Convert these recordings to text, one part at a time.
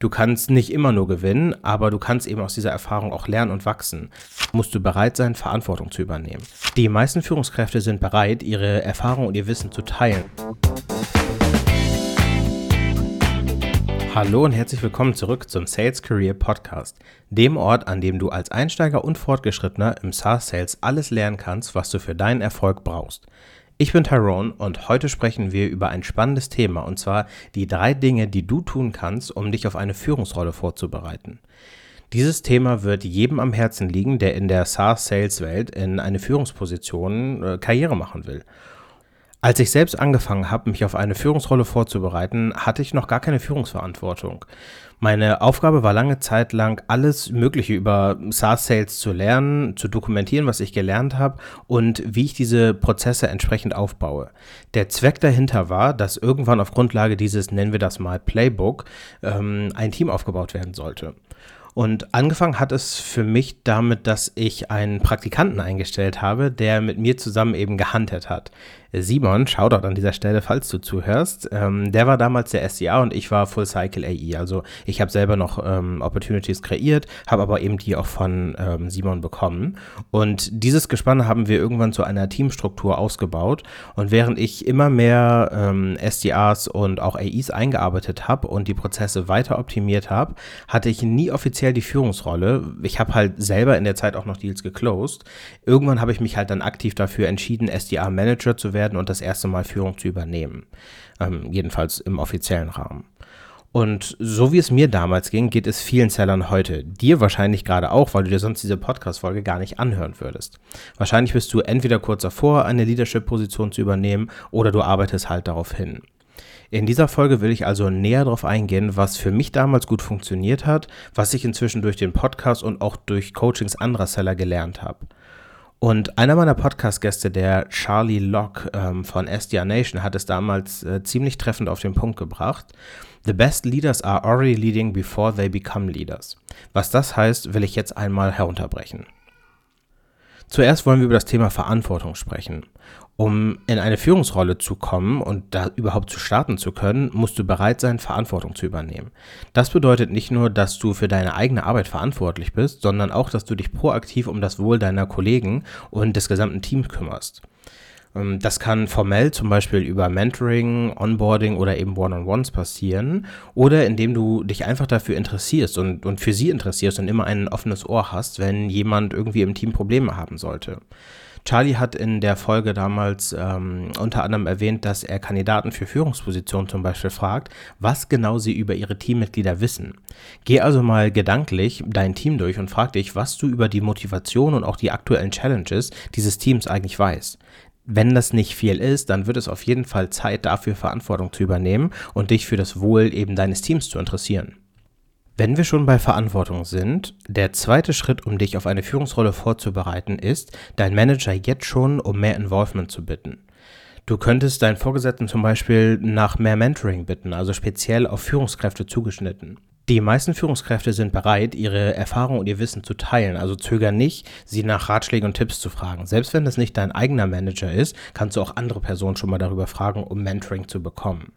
Du kannst nicht immer nur gewinnen, aber du kannst eben aus dieser Erfahrung auch lernen und wachsen. Musst du bereit sein, Verantwortung zu übernehmen. Die meisten Führungskräfte sind bereit, ihre Erfahrung und ihr Wissen zu teilen. Hallo und herzlich willkommen zurück zum Sales Career Podcast, dem Ort, an dem du als Einsteiger und Fortgeschrittener im SaaS Sales alles lernen kannst, was du für deinen Erfolg brauchst. Ich bin Tyrone und heute sprechen wir über ein spannendes Thema und zwar die drei Dinge, die du tun kannst, um dich auf eine Führungsrolle vorzubereiten. Dieses Thema wird jedem am Herzen liegen, der in der SaaS-Sales-Welt in eine Führungsposition äh, Karriere machen will. Als ich selbst angefangen habe, mich auf eine Führungsrolle vorzubereiten, hatte ich noch gar keine Führungsverantwortung. Meine Aufgabe war lange Zeit lang, alles Mögliche über SaaS-Sales zu lernen, zu dokumentieren, was ich gelernt habe und wie ich diese Prozesse entsprechend aufbaue. Der Zweck dahinter war, dass irgendwann auf Grundlage dieses, nennen wir das mal, Playbook, ähm, ein Team aufgebaut werden sollte. Und angefangen hat es für mich damit, dass ich einen Praktikanten eingestellt habe, der mit mir zusammen eben gehandelt hat. Simon, Shoutout an dieser Stelle, falls du zuhörst, ähm, der war damals der SDA und ich war Full Cycle AI. Also ich habe selber noch ähm, Opportunities kreiert, habe aber eben die auch von ähm, Simon bekommen. Und dieses Gespann haben wir irgendwann zu einer Teamstruktur ausgebaut. Und während ich immer mehr ähm, SDAs und auch AIs eingearbeitet habe und die Prozesse weiter optimiert habe, hatte ich nie offiziell die Führungsrolle. Ich habe halt selber in der Zeit auch noch Deals geclosed. Irgendwann habe ich mich halt dann aktiv dafür entschieden, SDA-Manager zu werden werden und das erste Mal Führung zu übernehmen. Ähm, jedenfalls im offiziellen Rahmen. Und so wie es mir damals ging, geht es vielen Sellern heute. Dir wahrscheinlich gerade auch, weil du dir sonst diese Podcast-Folge gar nicht anhören würdest. Wahrscheinlich bist du entweder kurz davor, eine Leadership-Position zu übernehmen, oder du arbeitest halt darauf hin. In dieser Folge will ich also näher darauf eingehen, was für mich damals gut funktioniert hat, was ich inzwischen durch den Podcast und auch durch Coachings anderer Seller gelernt habe. Und einer meiner Podcast-Gäste, der Charlie Locke ähm, von SDR Nation, hat es damals äh, ziemlich treffend auf den Punkt gebracht. The best leaders are already leading before they become leaders. Was das heißt, will ich jetzt einmal herunterbrechen. Zuerst wollen wir über das Thema Verantwortung sprechen. Um in eine Führungsrolle zu kommen und da überhaupt zu starten zu können, musst du bereit sein, Verantwortung zu übernehmen. Das bedeutet nicht nur, dass du für deine eigene Arbeit verantwortlich bist, sondern auch, dass du dich proaktiv um das Wohl deiner Kollegen und des gesamten Teams kümmerst. Ähm, das kann formell zum Beispiel über Mentoring, Onboarding oder eben One-on-Ones passieren oder indem du dich einfach dafür interessierst und, und für sie interessierst und immer ein offenes Ohr hast, wenn jemand irgendwie im Team Probleme haben sollte. Charlie hat in der Folge damals ähm, unter anderem erwähnt, dass er Kandidaten für Führungspositionen zum Beispiel fragt, was genau sie über ihre Teammitglieder wissen. Geh also mal gedanklich dein Team durch und frag dich, was du über die Motivation und auch die aktuellen Challenges dieses Teams eigentlich weißt. Wenn das nicht viel ist, dann wird es auf jeden Fall Zeit dafür, Verantwortung zu übernehmen und dich für das Wohl eben deines Teams zu interessieren. Wenn wir schon bei Verantwortung sind, der zweite Schritt, um dich auf eine Führungsrolle vorzubereiten, ist, dein Manager jetzt schon um mehr Involvement zu bitten. Du könntest deinen Vorgesetzten zum Beispiel nach mehr Mentoring bitten, also speziell auf Führungskräfte zugeschnitten. Die meisten Führungskräfte sind bereit, ihre Erfahrung und ihr Wissen zu teilen, also zögern nicht, sie nach Ratschlägen und Tipps zu fragen. Selbst wenn das nicht dein eigener Manager ist, kannst du auch andere Personen schon mal darüber fragen, um Mentoring zu bekommen.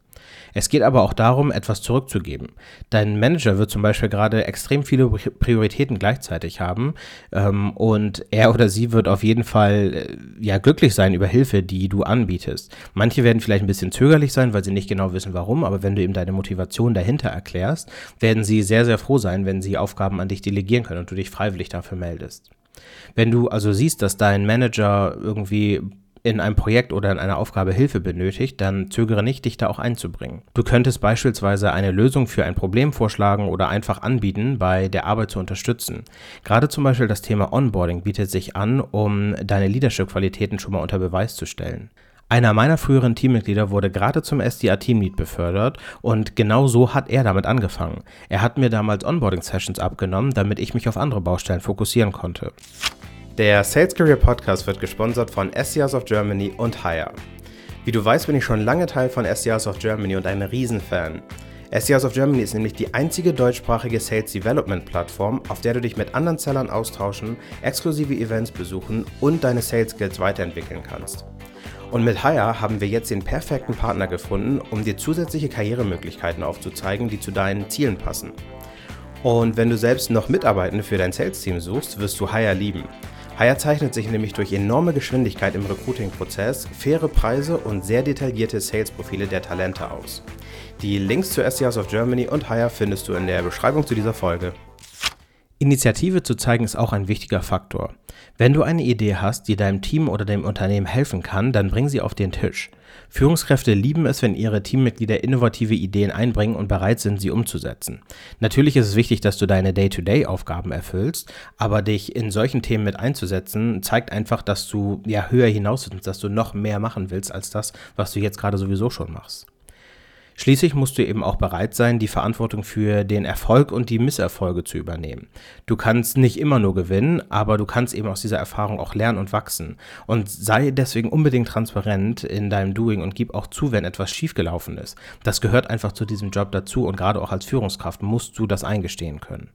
Es geht aber auch darum, etwas zurückzugeben. Dein Manager wird zum Beispiel gerade extrem viele Prioritäten gleichzeitig haben ähm, und er oder sie wird auf jeden Fall äh, ja glücklich sein über Hilfe, die du anbietest. Manche werden vielleicht ein bisschen zögerlich sein, weil sie nicht genau wissen, warum, aber wenn du ihm deine Motivation dahinter erklärst, werden sie sehr, sehr froh sein, wenn sie Aufgaben an dich delegieren können und du dich freiwillig dafür meldest. Wenn du also siehst, dass dein Manager irgendwie in einem Projekt oder in einer Aufgabe Hilfe benötigt, dann zögere nicht, dich da auch einzubringen. Du könntest beispielsweise eine Lösung für ein Problem vorschlagen oder einfach anbieten, bei der Arbeit zu unterstützen. Gerade zum Beispiel das Thema Onboarding bietet sich an, um deine Leadership-Qualitäten schon mal unter Beweis zu stellen. Einer meiner früheren Teammitglieder wurde gerade zum SDA Teamlead befördert und genau so hat er damit angefangen. Er hat mir damals Onboarding-Sessions abgenommen, damit ich mich auf andere Baustellen fokussieren konnte. Der Sales Career Podcast wird gesponsert von SCRs of Germany und Hire. Wie du weißt, bin ich schon lange Teil von SCRs of Germany und ein Riesenfan. SCRs of Germany ist nämlich die einzige deutschsprachige Sales Development Plattform, auf der du dich mit anderen Sellern austauschen, exklusive Events besuchen und deine Sales Skills weiterentwickeln kannst. Und mit Hire haben wir jetzt den perfekten Partner gefunden, um dir zusätzliche Karrieremöglichkeiten aufzuzeigen, die zu deinen Zielen passen. Und wenn du selbst noch Mitarbeitende für dein Sales-Team suchst, wirst du Hire lieben. Hire zeichnet sich nämlich durch enorme Geschwindigkeit im Recruiting-Prozess, faire Preise und sehr detaillierte Sales-Profile der Talente aus. Die Links zu SCRs of Germany und Hire findest du in der Beschreibung zu dieser Folge. Initiative zu zeigen ist auch ein wichtiger Faktor. Wenn du eine Idee hast, die deinem Team oder dem Unternehmen helfen kann, dann bring sie auf den Tisch. Führungskräfte lieben es, wenn ihre Teammitglieder innovative Ideen einbringen und bereit sind, sie umzusetzen. Natürlich ist es wichtig, dass du deine Day-to-Day-Aufgaben erfüllst, aber dich in solchen Themen mit einzusetzen, zeigt einfach, dass du ja höher hinaus willst, dass du noch mehr machen willst als das, was du jetzt gerade sowieso schon machst. Schließlich musst du eben auch bereit sein, die Verantwortung für den Erfolg und die Misserfolge zu übernehmen. Du kannst nicht immer nur gewinnen, aber du kannst eben aus dieser Erfahrung auch lernen und wachsen. Und sei deswegen unbedingt transparent in deinem Doing und gib auch zu, wenn etwas schiefgelaufen ist. Das gehört einfach zu diesem Job dazu und gerade auch als Führungskraft musst du das eingestehen können.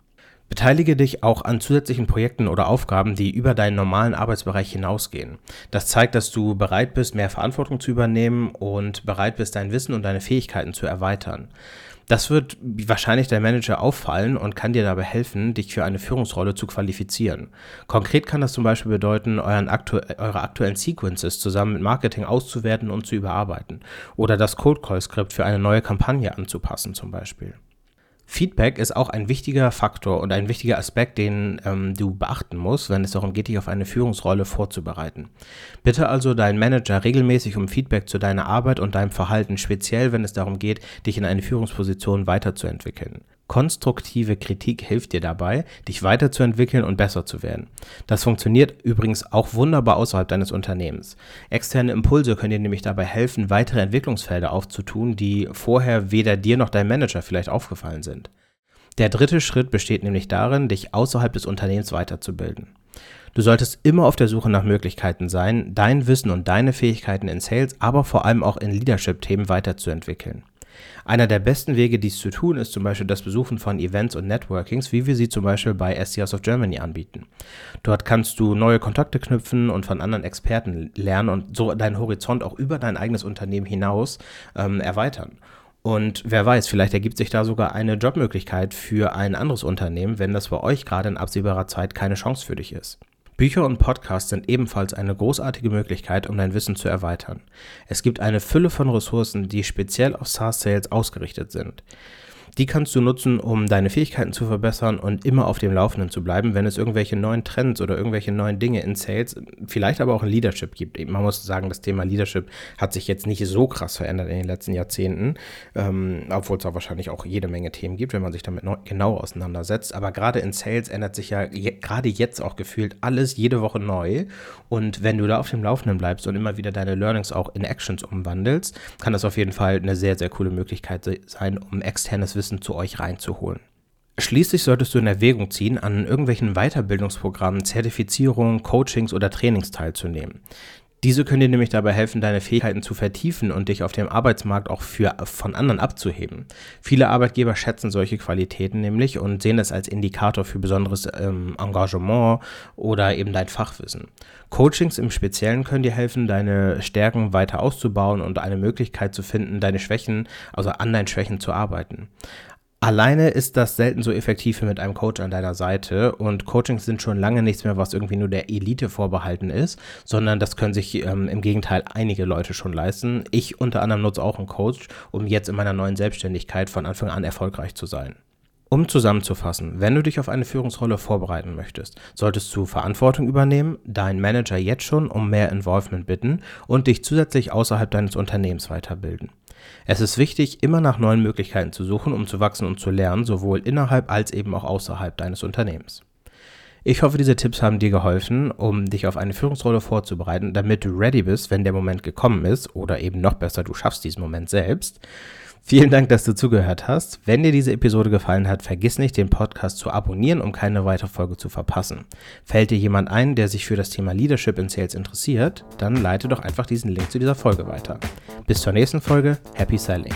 Beteilige dich auch an zusätzlichen Projekten oder Aufgaben, die über deinen normalen Arbeitsbereich hinausgehen. Das zeigt, dass du bereit bist, mehr Verantwortung zu übernehmen und bereit bist, dein Wissen und deine Fähigkeiten zu erweitern. Das wird wahrscheinlich dein Manager auffallen und kann dir dabei helfen, dich für eine Führungsrolle zu qualifizieren. Konkret kann das zum Beispiel bedeuten, aktu eure aktuellen Sequences zusammen mit Marketing auszuwerten und zu überarbeiten oder das Cold Call Skript für eine neue Kampagne anzupassen zum Beispiel. Feedback ist auch ein wichtiger Faktor und ein wichtiger Aspekt, den ähm, du beachten musst, wenn es darum geht, dich auf eine Führungsrolle vorzubereiten. Bitte also deinen Manager regelmäßig um Feedback zu deiner Arbeit und deinem Verhalten, speziell wenn es darum geht, dich in eine Führungsposition weiterzuentwickeln. Konstruktive Kritik hilft dir dabei, dich weiterzuentwickeln und besser zu werden. Das funktioniert übrigens auch wunderbar außerhalb deines Unternehmens. Externe Impulse können dir nämlich dabei helfen, weitere Entwicklungsfelder aufzutun, die vorher weder dir noch deinem Manager vielleicht aufgefallen sind. Der dritte Schritt besteht nämlich darin, dich außerhalb des Unternehmens weiterzubilden. Du solltest immer auf der Suche nach Möglichkeiten sein, dein Wissen und deine Fähigkeiten in Sales, aber vor allem auch in Leadership-Themen weiterzuentwickeln. Einer der besten Wege, dies zu tun, ist zum Beispiel das Besuchen von Events und Networkings, wie wir sie zum Beispiel bei SCRs of Germany anbieten. Dort kannst du neue Kontakte knüpfen und von anderen Experten lernen und so deinen Horizont auch über dein eigenes Unternehmen hinaus ähm, erweitern. Und wer weiß, vielleicht ergibt sich da sogar eine Jobmöglichkeit für ein anderes Unternehmen, wenn das bei euch gerade in absehbarer Zeit keine Chance für dich ist. Bücher und Podcasts sind ebenfalls eine großartige Möglichkeit, um dein Wissen zu erweitern. Es gibt eine Fülle von Ressourcen, die speziell auf SaaS-Sales ausgerichtet sind. Die kannst du nutzen, um deine Fähigkeiten zu verbessern und immer auf dem Laufenden zu bleiben, wenn es irgendwelche neuen Trends oder irgendwelche neuen Dinge in Sales, vielleicht aber auch in Leadership gibt. Man muss sagen, das Thema Leadership hat sich jetzt nicht so krass verändert in den letzten Jahrzehnten, ähm, obwohl es da wahrscheinlich auch jede Menge Themen gibt, wenn man sich damit genau auseinandersetzt. Aber gerade in Sales ändert sich ja je, gerade jetzt auch gefühlt alles jede Woche neu. Und wenn du da auf dem Laufenden bleibst und immer wieder deine Learnings auch in Actions umwandelst, kann das auf jeden Fall eine sehr, sehr coole Möglichkeit sein, um externes Wissen Wissen zu euch reinzuholen. Schließlich solltest du in Erwägung ziehen, an irgendwelchen Weiterbildungsprogrammen, Zertifizierungen, Coachings oder Trainings teilzunehmen. Diese können dir nämlich dabei helfen, deine Fähigkeiten zu vertiefen und dich auf dem Arbeitsmarkt auch für, von anderen abzuheben. Viele Arbeitgeber schätzen solche Qualitäten nämlich und sehen es als Indikator für besonderes ähm, Engagement oder eben dein Fachwissen. Coachings im Speziellen können dir helfen, deine Stärken weiter auszubauen und eine Möglichkeit zu finden, deine Schwächen, also an deinen Schwächen zu arbeiten. Alleine ist das selten so effektiv wie mit einem Coach an deiner Seite und Coachings sind schon lange nichts mehr, was irgendwie nur der Elite vorbehalten ist, sondern das können sich ähm, im Gegenteil einige Leute schon leisten. Ich unter anderem nutze auch einen Coach, um jetzt in meiner neuen Selbstständigkeit von Anfang an erfolgreich zu sein. Um zusammenzufassen, wenn du dich auf eine Führungsrolle vorbereiten möchtest, solltest du Verantwortung übernehmen, deinen Manager jetzt schon um mehr Involvement bitten und dich zusätzlich außerhalb deines Unternehmens weiterbilden. Es ist wichtig, immer nach neuen Möglichkeiten zu suchen, um zu wachsen und zu lernen, sowohl innerhalb als eben auch außerhalb deines Unternehmens. Ich hoffe, diese Tipps haben dir geholfen, um dich auf eine Führungsrolle vorzubereiten, damit du ready bist, wenn der Moment gekommen ist, oder eben noch besser, du schaffst diesen Moment selbst. Vielen Dank, dass du zugehört hast. Wenn dir diese Episode gefallen hat, vergiss nicht, den Podcast zu abonnieren, um keine weitere Folge zu verpassen. Fällt dir jemand ein, der sich für das Thema Leadership in Sales interessiert, dann leite doch einfach diesen Link zu dieser Folge weiter. Bis zur nächsten Folge. Happy Selling.